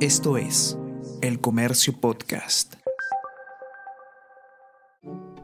Esto es El Comercio Podcast.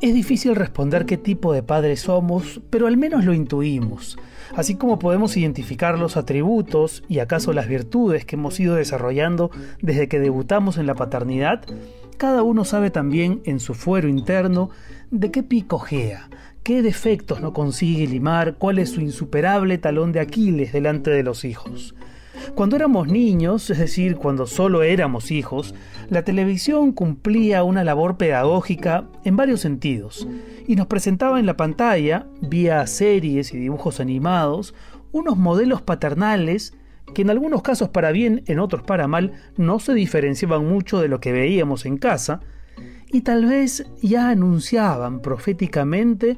Es difícil responder qué tipo de padres somos, pero al menos lo intuimos, así como podemos identificar los atributos y acaso las virtudes que hemos ido desarrollando desde que debutamos en la paternidad, cada uno sabe también en su fuero interno de qué picojea, qué defectos no consigue limar, cuál es su insuperable talón de Aquiles delante de los hijos. Cuando éramos niños, es decir, cuando solo éramos hijos, la televisión cumplía una labor pedagógica en varios sentidos y nos presentaba en la pantalla, vía series y dibujos animados, unos modelos paternales que en algunos casos para bien, en otros para mal, no se diferenciaban mucho de lo que veíamos en casa, y tal vez ya anunciaban proféticamente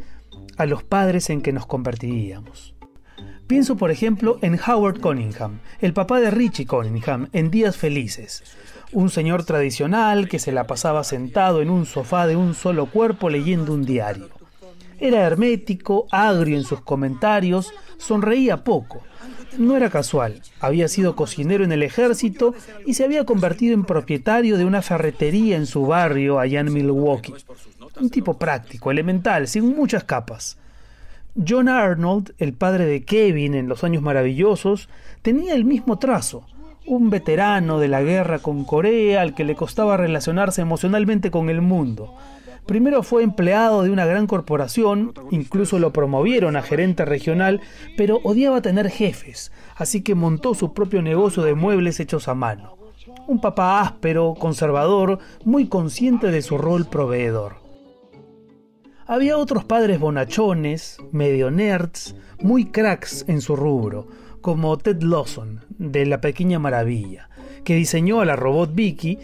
a los padres en que nos convertiríamos. Pienso, por ejemplo, en Howard Cunningham, el papá de Richie Cunningham, en Días Felices. Un señor tradicional que se la pasaba sentado en un sofá de un solo cuerpo leyendo un diario. Era hermético, agrio en sus comentarios, sonreía poco. No era casual, había sido cocinero en el ejército y se había convertido en propietario de una ferretería en su barrio allá en Milwaukee. Un tipo práctico, elemental, sin muchas capas. John Arnold, el padre de Kevin en Los Años Maravillosos, tenía el mismo trazo, un veterano de la guerra con Corea al que le costaba relacionarse emocionalmente con el mundo. Primero fue empleado de una gran corporación, incluso lo promovieron a gerente regional, pero odiaba tener jefes, así que montó su propio negocio de muebles hechos a mano. Un papá áspero, conservador, muy consciente de su rol proveedor. Había otros padres bonachones, medio nerds, muy cracks en su rubro, como Ted Lawson, de La Pequeña Maravilla, que diseñó a la robot Vicky,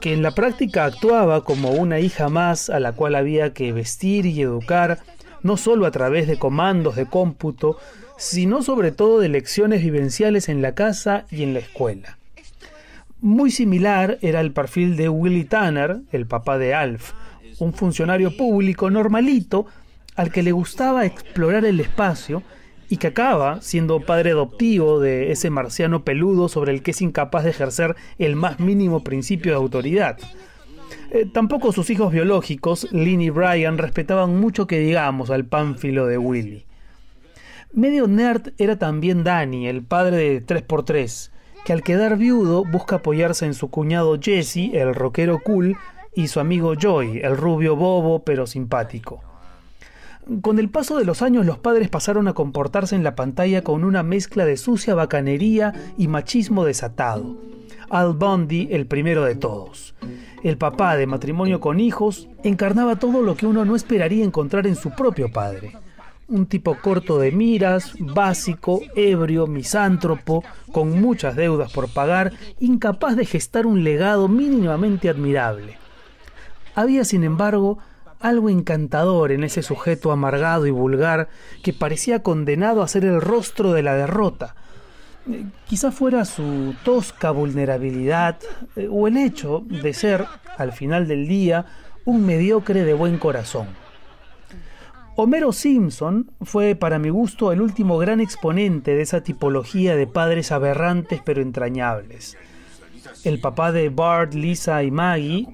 que en la práctica actuaba como una hija más a la cual había que vestir y educar, no solo a través de comandos de cómputo, sino sobre todo de lecciones vivenciales en la casa y en la escuela. Muy similar era el perfil de Willie Tanner, el papá de Alf, un funcionario público normalito al que le gustaba explorar el espacio y que acaba siendo padre adoptivo de ese marciano peludo sobre el que es incapaz de ejercer el más mínimo principio de autoridad. Eh, tampoco sus hijos biológicos, Lynn y Brian, respetaban mucho que digamos al pánfilo de Willy. Medio nerd era también Danny, el padre de 3x3, que al quedar viudo busca apoyarse en su cuñado Jesse, el rockero cool, y su amigo Joy, el rubio bobo pero simpático. Con el paso de los años los padres pasaron a comportarse en la pantalla con una mezcla de sucia bacanería y machismo desatado. Al Bundy, el primero de todos. El papá de matrimonio con hijos encarnaba todo lo que uno no esperaría encontrar en su propio padre. Un tipo corto de miras, básico, ebrio, misántropo, con muchas deudas por pagar, incapaz de gestar un legado mínimamente admirable. Había, sin embargo, algo encantador en ese sujeto amargado y vulgar que parecía condenado a ser el rostro de la derrota. Eh, quizá fuera su tosca vulnerabilidad eh, o el hecho de ser, al final del día, un mediocre de buen corazón. Homero Simpson fue, para mi gusto, el último gran exponente de esa tipología de padres aberrantes pero entrañables. El papá de Bart, Lisa y Maggie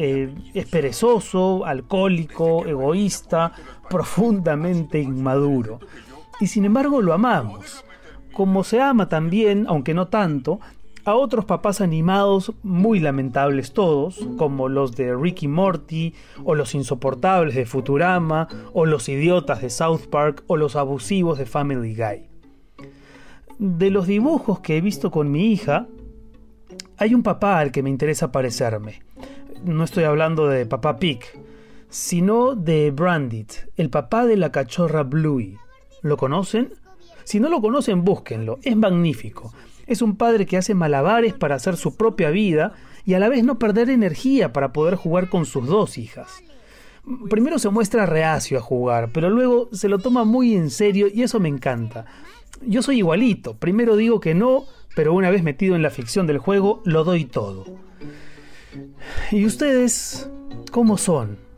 eh, es perezoso, alcohólico, egoísta, profundamente inmaduro. Y sin embargo lo amamos, como se ama también, aunque no tanto, a otros papás animados muy lamentables todos, como los de Ricky Morty, o los insoportables de Futurama, o los idiotas de South Park, o los abusivos de Family Guy. De los dibujos que he visto con mi hija, hay un papá al que me interesa parecerme no estoy hablando de Papá Pig, sino de Brandit, el papá de la cachorra Bluey. ¿Lo conocen? Si no lo conocen, búsquenlo, es magnífico. Es un padre que hace malabares para hacer su propia vida y a la vez no perder energía para poder jugar con sus dos hijas. Primero se muestra reacio a jugar, pero luego se lo toma muy en serio y eso me encanta. Yo soy igualito, primero digo que no, pero una vez metido en la ficción del juego, lo doy todo. ¿Y ustedes cómo son?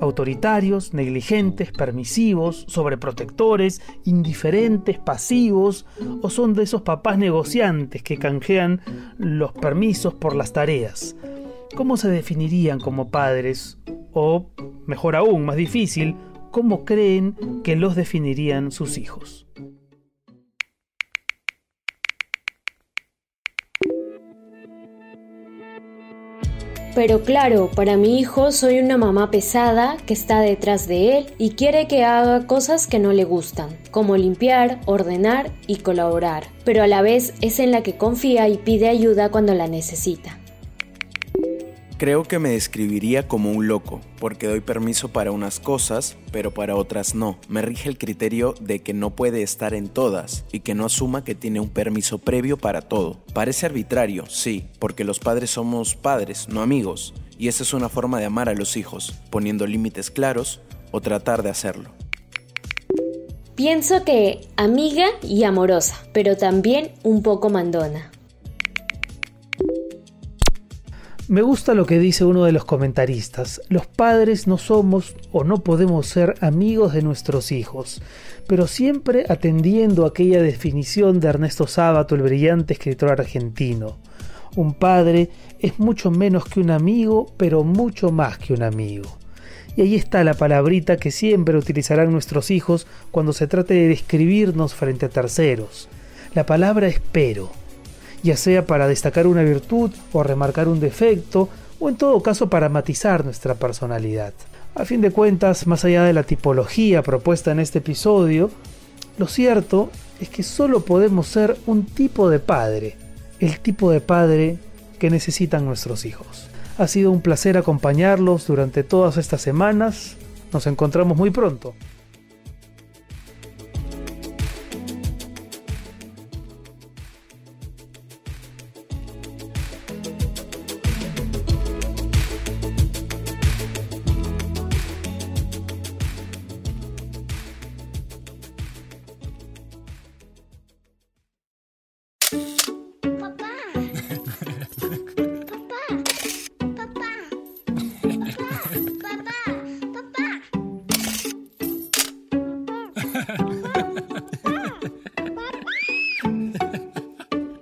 autoritarios, negligentes, permisivos, sobreprotectores, indiferentes, pasivos, o son de esos papás negociantes que canjean los permisos por las tareas. ¿Cómo se definirían como padres? O, mejor aún, más difícil, ¿cómo creen que los definirían sus hijos? Pero claro, para mi hijo soy una mamá pesada que está detrás de él y quiere que haga cosas que no le gustan, como limpiar, ordenar y colaborar, pero a la vez es en la que confía y pide ayuda cuando la necesita. Creo que me describiría como un loco, porque doy permiso para unas cosas, pero para otras no. Me rige el criterio de que no puede estar en todas y que no asuma que tiene un permiso previo para todo. Parece arbitrario, sí, porque los padres somos padres, no amigos, y esa es una forma de amar a los hijos, poniendo límites claros o tratar de hacerlo. Pienso que amiga y amorosa, pero también un poco mandona. Me gusta lo que dice uno de los comentaristas. Los padres no somos o no podemos ser amigos de nuestros hijos, pero siempre atendiendo aquella definición de Ernesto Sábato, el brillante escritor argentino. Un padre es mucho menos que un amigo, pero mucho más que un amigo. Y ahí está la palabrita que siempre utilizarán nuestros hijos cuando se trate de describirnos frente a terceros. La palabra espero ya sea para destacar una virtud o remarcar un defecto, o en todo caso para matizar nuestra personalidad. A fin de cuentas, más allá de la tipología propuesta en este episodio, lo cierto es que solo podemos ser un tipo de padre, el tipo de padre que necesitan nuestros hijos. Ha sido un placer acompañarlos durante todas estas semanas. Nos encontramos muy pronto.